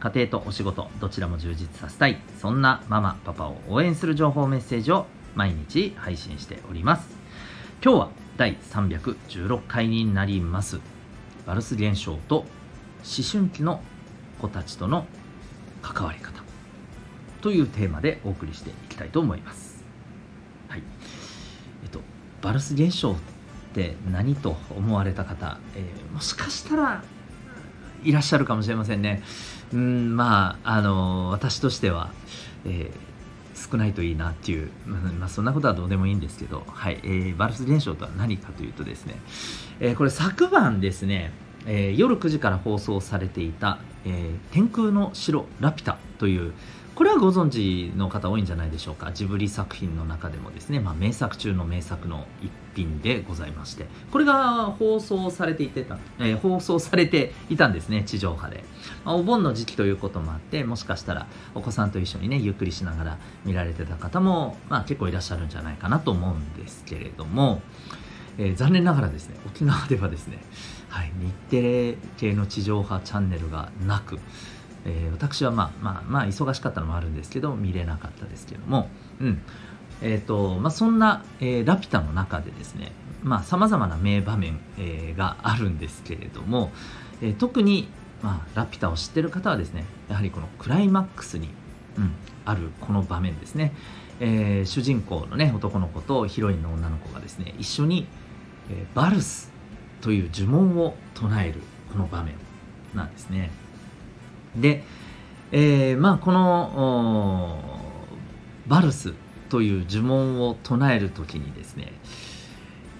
家庭とお仕事どちらも充実させたい。そんなママパパを応援する情報メッセージを毎日配信しております。今日は第316回になります。バルス現象と思春期の子たちとの関わり方。というテーマでお送りしていきたいと思います。はい。えっとバルス現象って何と思われた方、えー、もしかしたらいらっしゃるかもしれませんね。うんまああの私としては、えー、少ないといいなっていう、まあ、そんなことはどうでもいいんですけど、はいえー、バルス現象とは何かというとですね、えー、これ昨晩ですね、えー、夜9時から放送されていた「えー、天空の城ラピュタ」というこれはご存知の方多いんじゃないでしょうか。ジブリ作品の中でもですね、まあ、名作中の名作の一品でございまして。これが放送されていてた、えー、放送されていたんですね。地上波で、まあ、お盆の時期ということもあってもしかしたらお子さんと一緒にねゆっくりしながら見られてた方も、まあ、結構いらっしゃるんじゃないかなと思うんですけれども、えー、残念ながらですね沖縄ではですね、はい、日テレ系の地上波チャンネルがなくえー、私はまあまあまあ忙しかったのもあるんですけど見れなかったですけども、うん。えーとまあ、そんな、えー、ラピュタの中でですねさまざ、まな名場面、えー、があるんですけれども、えー、特に、まあ、ラピュタを知ってる方はですねやはりこのクライマックスに、うん、あるこの場面ですね、えー、主人公のね男の子とヒロインの女の子がですね一緒に、えー、バルスという呪文を唱えるこの場面なんですね。で、えー、まあこのバルスという呪文を唱える時にですね、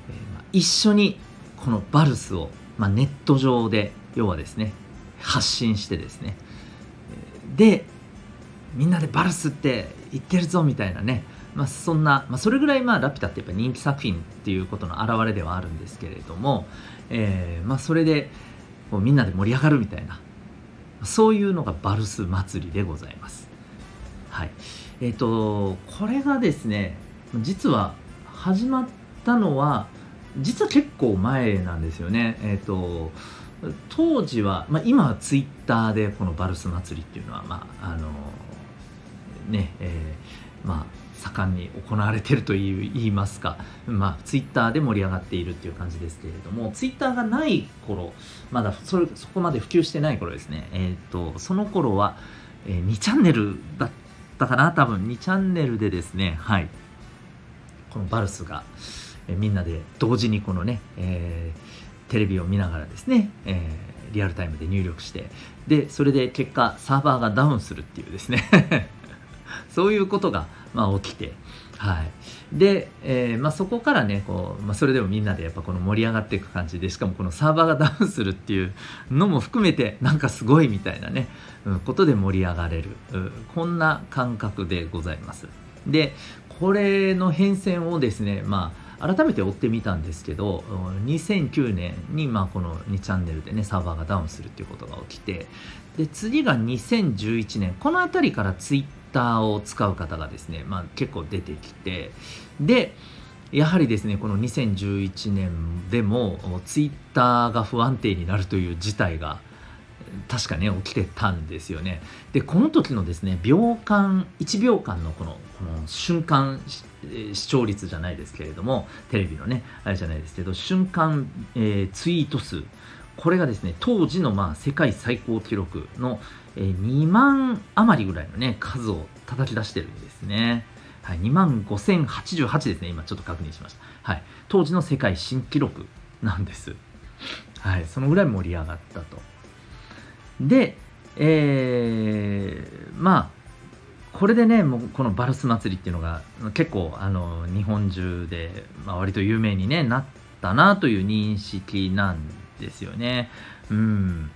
えーまあ、一緒にこのバルスを、まあ、ネット上で要はですね発信してですねでみんなでバルスって言ってるぞみたいなね、まあ、そんな、まあ、それぐらいまあラピュタってやっぱ人気作品っていうことの表れではあるんですけれども、えーまあ、それでこうみんなで盛り上がるみたいなそういうのがバルス祭りでございます。はい。えっ、ー、と、これがですね、実は始まったのは、実は結構前なんですよね。えっ、ー、と、当時は、まあ、今はツイッターでこのバルス祭りっていうのは、まあ、あの、ね、えー、まあ、盛んに行われてると言いますか、まあ、ツイッターで盛り上がっているっていう感じですけれども、ツイッターがない頃、まだそれそこまで普及してない頃ですね、えー、っと、その頃は、えー、2チャンネルだったかな、多分。2チャンネルでですね、はい、このバルスが、えー、みんなで同時にこのね、えー、テレビを見ながらですね、えー、リアルタイムで入力して、で、それで結果、サーバーがダウンするっていうですね。そういうことが、まあ、起きて、はい。で、えー、まあ、そこからね、こう、まあ、それでもみんなでやっぱこの盛り上がっていく感じで、しかもこのサーバーがダウンするっていうのも含めて、なんかすごいみたいなね、うん、ことで盛り上がれる、うん、こんな感覚でございます。で、これの変遷をですね、まあ、改めて追ってみたんですけど2009年にまあこの2チャンネルでねサーバーがダウンするっていうことが起きてで次が2011年この辺りからツイッターを使う方がですね、まあ、結構出てきてでやはりですねこの2011年でもツイッターが不安定になるという事態が確かね起きてたんですよね。でこの時のですね秒間1秒間のこのこの瞬間視聴率じゃないですけれどもテレビのねあれじゃないですけど瞬間、えー、ツイート数これがですね当時のまあ世界最高記録のえ、2万余りぐらいのね、数を叩き出してるんですね。はい、2万5088ですね。今ちょっと確認しました。はい。当時の世界新記録なんです。はい。そのぐらい盛り上がったと。で、えー、まあ、これでね、もうこのバルス祭りっていうのが結構あの日本中で、まあ、割と有名に、ね、なったなという認識なんですよね。うん。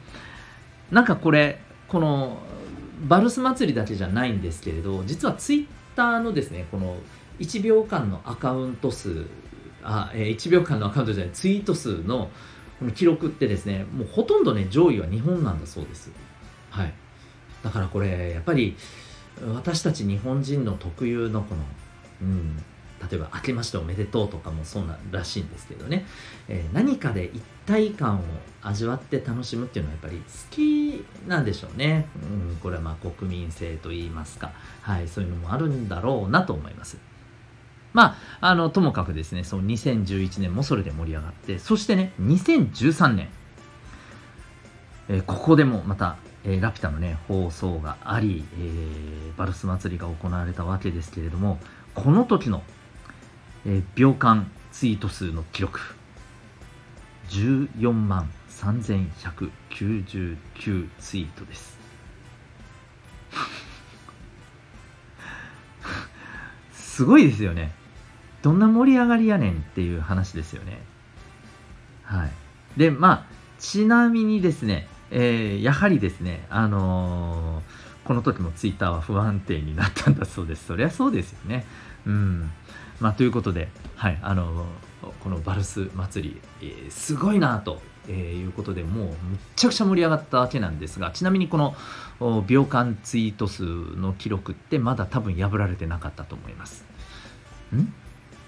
なんかこれ、このバルス祭りだけじゃないんですけれど実はツイッターのですねこの1秒間のアカウント数あ、えー、1秒間のアカウントじゃないツイート数のこの記録ってですねもうほとんどね上位は日本なんだそうですはいだからこれやっぱり私たち日本人の特有のこのうん例えば「明けましておめでとう」とかもそうならしいんですけどね、えー、何かで一体感を味わって楽しむっていうのはやっぱり好きなんでしょうね、うん、これはまあ国民性といいますか、はい、そういうのもあるんだろうなと思います。まあ、あのともかくですねそう2011年もそれで盛り上がってそしてね2013年、えー、ここでもまたえー、ラピュタのね放送があり、えー、バルス祭りが行われたわけですけれどもこの時のえー、秒間ツイート数の記録。14万3199ツイートです。すごいですよね。どんな盛り上がりやねんっていう話ですよね。はい。でまあちなみにですね、えー、やはりですねあのー、この時もツイッターは不安定になったんだそうです。そりゃそうですよね。うん。まあ、ということで、はい、あのこのバルス祭り、えー、すごいなと、えー、いうことでもうむっちゃくちゃ盛り上がったわけなんですがちなみにこの秒間ツイート数の記録ってまだ多分破られてなかったと思います。ん？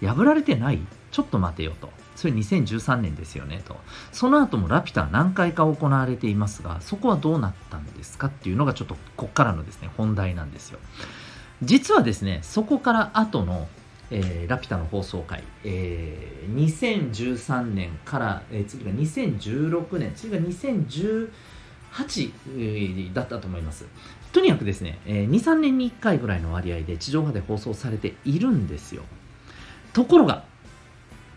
破られてない？ちょっと待てよと。それ2013年ですよねと。その後もラピュタ何回か行われていますが、そこはどうなったんですかっていうのがちょっとこっからのですね、本題なんですよ。実はですね、そこから後のえー、ラピュタの放送回、えー、2013年から、えー、次が2016年、次が2018、えー、だったと思います。とにかくですね、えー、2、3年に1回ぐらいの割合で地上波で放送されているんですよ。ところが、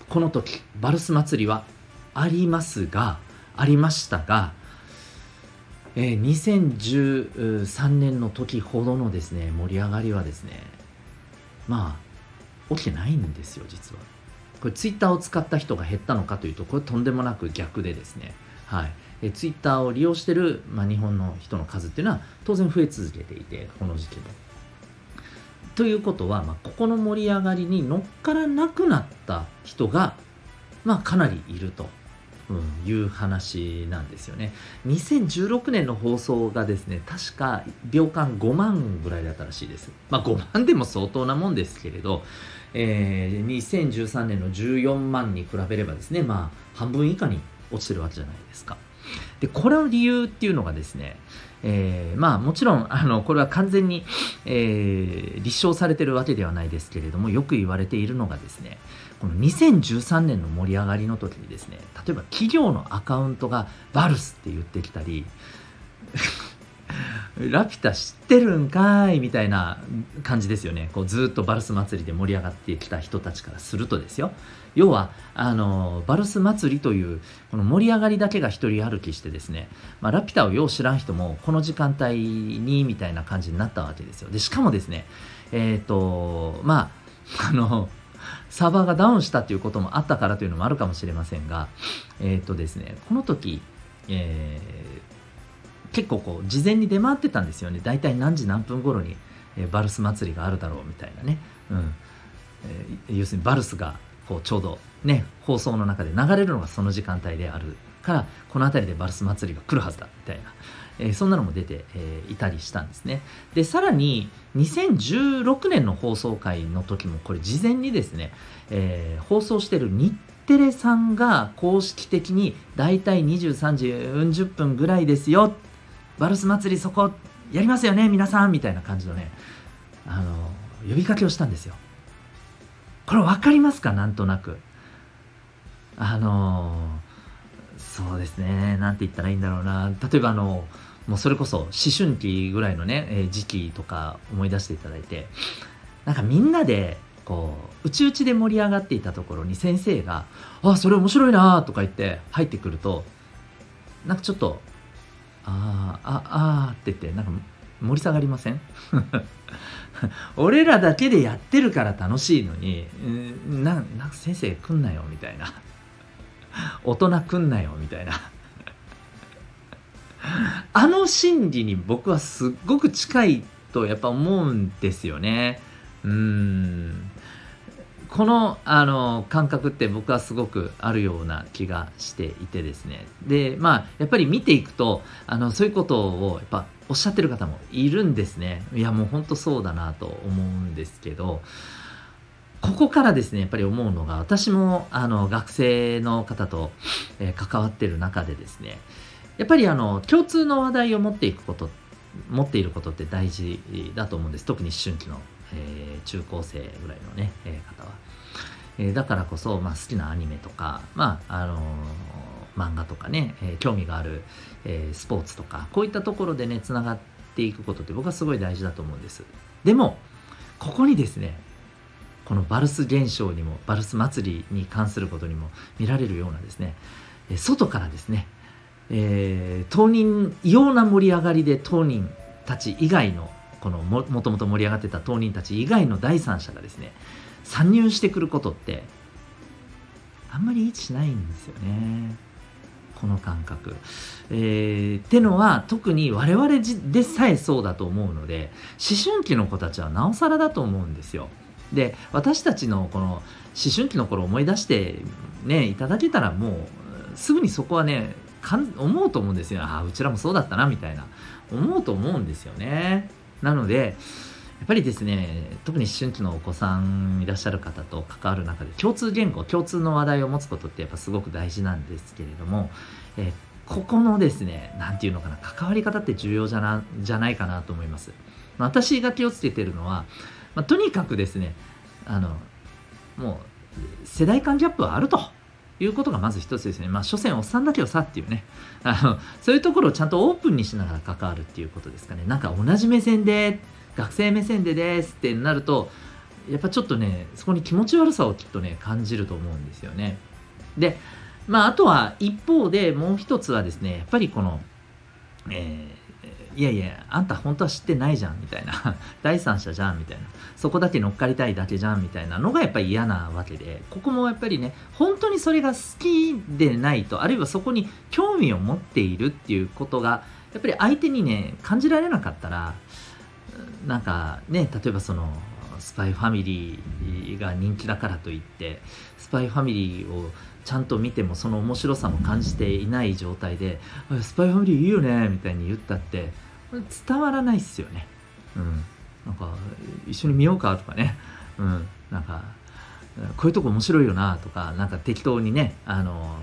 この時、バルス祭りはありますが、ありましたが、えー、2013年の時ほどのですね、盛り上がりはですね、まあ、起きてないんですよ実は。これツイッターを使った人が減ったのかというとこれとんでもなく逆でですね。はい。えツイッターを利用してる、まあ、日本の人の数っていうのは当然増え続けていてこの時期も。ということは、まあ、ここの盛り上がりに乗っからなくなった人が、まあ、かなりいると。うん、いう話なんですよね。2016年の放送がですね、確か秒間5万ぐらいだったらしいです。まあ5万でも相当なもんですけれど、えー、2013年の14万に比べればですね、まあ半分以下に落ちてるわけじゃないですか。で、これの理由っていうのがですね、えー、まあもちろんあのこれは完全に、えー、立証されてるわけではないですけれどもよく言われているのがですねこの2013年の盛り上がりの時にですね例えば企業のアカウントがバルスって言ってきたりラピュタ知ってるんかいみたいな感じですよね。こうずっとバルス祭りで盛り上がってきた人たちからするとですよ。要はあのバルス祭りというこの盛り上がりだけが一人歩きしてですね、まあ、ラピュタをよう知らん人もこの時間帯にみたいな感じになったわけですよ。でしかもですねえっ、ー、とまあ あのサーバーがダウンしたということもあったからというのもあるかもしれませんが、えっ、ー、とですね、この時、えー、結構こう、事前に出回ってたんですよね。大体何時何分頃に、えー、バルス祭りがあるだろうみたいなね。うん。え要するにバルスがこうちょうどね、放送の中で流れるのがその時間帯であるから、この辺りでバルス祭りが来るはずだみたいな。えー、そんなのも出て、えー、いたりしたんですね。で、さらに2016年の放送回の時もこれ事前にですね、えー、放送してる日テレさんが公式的にだいたい23時40分ぐらいですよ。バルス祭りそこやりますよね皆さんみたいな感じのね、あの、呼びかけをしたんですよ。これ分かりますか？なんとなく。あのそうですね。なんて言ったらいいんだろうな。例えばあの、もうそれこそ思春期ぐらいのね、え、時期とか思い出していただいてなんかみんなでこううちうちで盛り上がっていたところに先生が「あそれ面白いな」とか言って入ってくるとなんかちょっと「ああああ」って言ってなんか盛り下がりません？俺らだけでやってるから楽しいのにななんか先生来んなよみたいな。大人来んなよみたいな。あの心理に僕はすっごく近いとやっぱ思うんですよね。うん。このあの感覚って僕はすごくあるような気がしていてですね。でまあやっぱり見ていくとあのそういうことをやっぱおっしゃってる方もいるんですね。いやもうほんとそうだなと思うんですけどここからですねやっぱり思うのが私もあの学生の方と、えー、関わってる中でですねやっぱりあの共通の話題を持っていくこと持っていることって大事だと思うんです。特に思春期の。えー、中高生ぐらいのね、えー、方は。え、だからこそ、まあ、好きなアニメとか、まああの漫画とかね、え興味がある、えスポーツとか、こういったところでね、つながっていくことって僕はすごい大事だと思うんです。でも、ここにですね、このバルス現象にも、バルス祭りに関することにも見られるようなですね、外からですね、えー、当人、異様な盛り上がりで当人たち以外のこのもともと盛り上がってた当人たち以外の第三者がですね参入してくることってあんまりいいしないんですよねこの感覚。えー、ってのは特に我々でさえそうだと思うので思春期の子たちはなおさらだと思うんですよ。で私たちのこの思春期の頃思い出してねいただけたらもうすぐにそこはね思うと思うんですよああうちらもそうだったなみたいな思うと思うんですよねなので、やっぱりですね、特に思春期のお子さんいらっしゃる方と関わる中で、共通言語、共通の話題を持つことってやっぱすごく大事なんですけれども、えここのですね、なんていうのかな、関わり方って重要じゃなじゃないかなと思います。ま私が気をつけてるのは、まあ、とにかくですね、あの、もう、世代間ギャップはあると。いうことがまず一つですね。まあ、所詮おっさんだけどさっていうね。あの、そういうところをちゃんとオープンにしながら関わるっていうことですかね。なんか同じ目線で、学生目線でですってなると、やっぱちょっとね、そこに気持ち悪さをきっとね、感じると思うんですよね。で、まあ、あとは一方でもう一つはですね、やっぱりこの、えーいやいや、あんた本当は知ってないじゃんみたいな、第三者じゃんみたいな、そこだけ乗っかりたいだけじゃんみたいなのがやっぱり嫌なわけで、ここもやっぱりね、本当にそれが好きでないと、あるいはそこに興味を持っているっていうことが、やっぱり相手にね、感じられなかったら、なんかね、例えばその、スパイファミリーが人気だからといってスパイファミリーをちゃんと見てもその面白さも感じていない状態で「スパイファミリーいいよね」みたいに言ったって伝わらないっすよね。うん。なんか、一緒に見ようかとかね。うん。なんか、こういうとこ面白いよなとか、なんか適当にね、あの、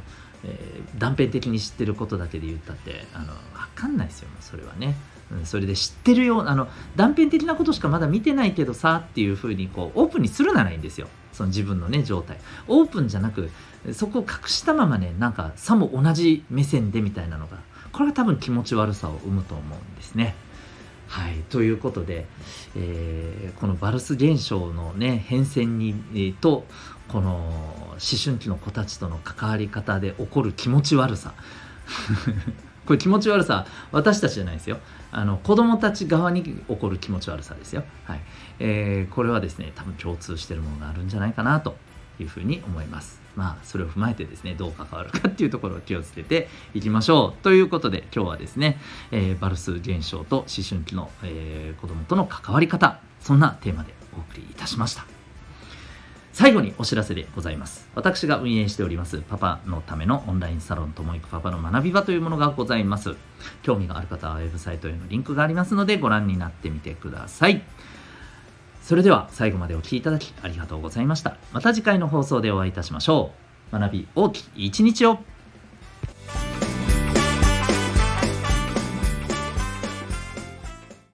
え、断片的に知ってることだけで言ったって、あの、わかんないですよ、それはね。うん、それで知ってるよあの断片的なことしかまだ見てないけどさっていうふうにこうオープンにするならいいんですよその自分のね状態オープンじゃなくそこを隠したままねなんかさも同じ目線でみたいなのがこれが多分気持ち悪さを生むと思うんですね。はい、ということで、えー、このバルス現象のね変遷に、えー、とこの思春期の子たちとの関わり方で起こる気持ち悪さ。これ気持ち悪さ私たちじゃないですよ。あの子供たち側に起こる気持ち悪さですよ、はい。えー、これはですね多分共通してるものがあるんじゃないかなというふうに思います。まあ、それを踏まえてですね、どう関わるかっていうところを気をつけていきましょう。ということで、今日はですね、えー、バルス現象と思春期の、えー、子供との関わり方、そんなテーマでお送りいたしました。最後にお知らせでございます。私が運営しております、パパのためのオンラインサロンともいくパパの学び場というものがございます。興味がある方はウェブサイトへのリンクがありますので、ご覧になってみてください。それでは最後までお聴きいただきありがとうございました。また次回の放送でお会いいたしましょう。学び大きい一日を